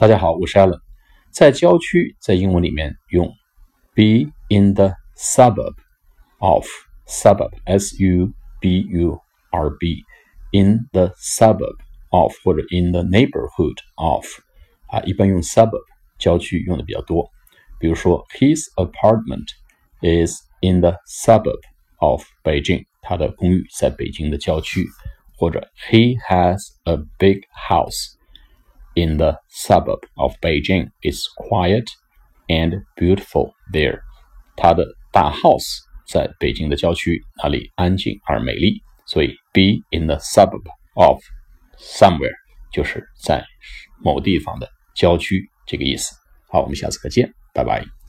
大家好，我是 Allen。在郊区，在英文里面用 be in the suburb of suburb s u b u r b in the suburb of 或者 in the neighborhood of 啊，一般用 suburb 郊区用的比较多。比如说，His apartment is in the suburb of Beijing。他的公寓在北京的郊区。或者 He has a big house in the suburb of Beijing. It's quiet and beautiful there. 他的大 house 在北京的郊区，那里安静而美丽。所以 be in the suburb of somewhere 就是在某地方的郊区这个意思。好，我们下次再见，拜拜。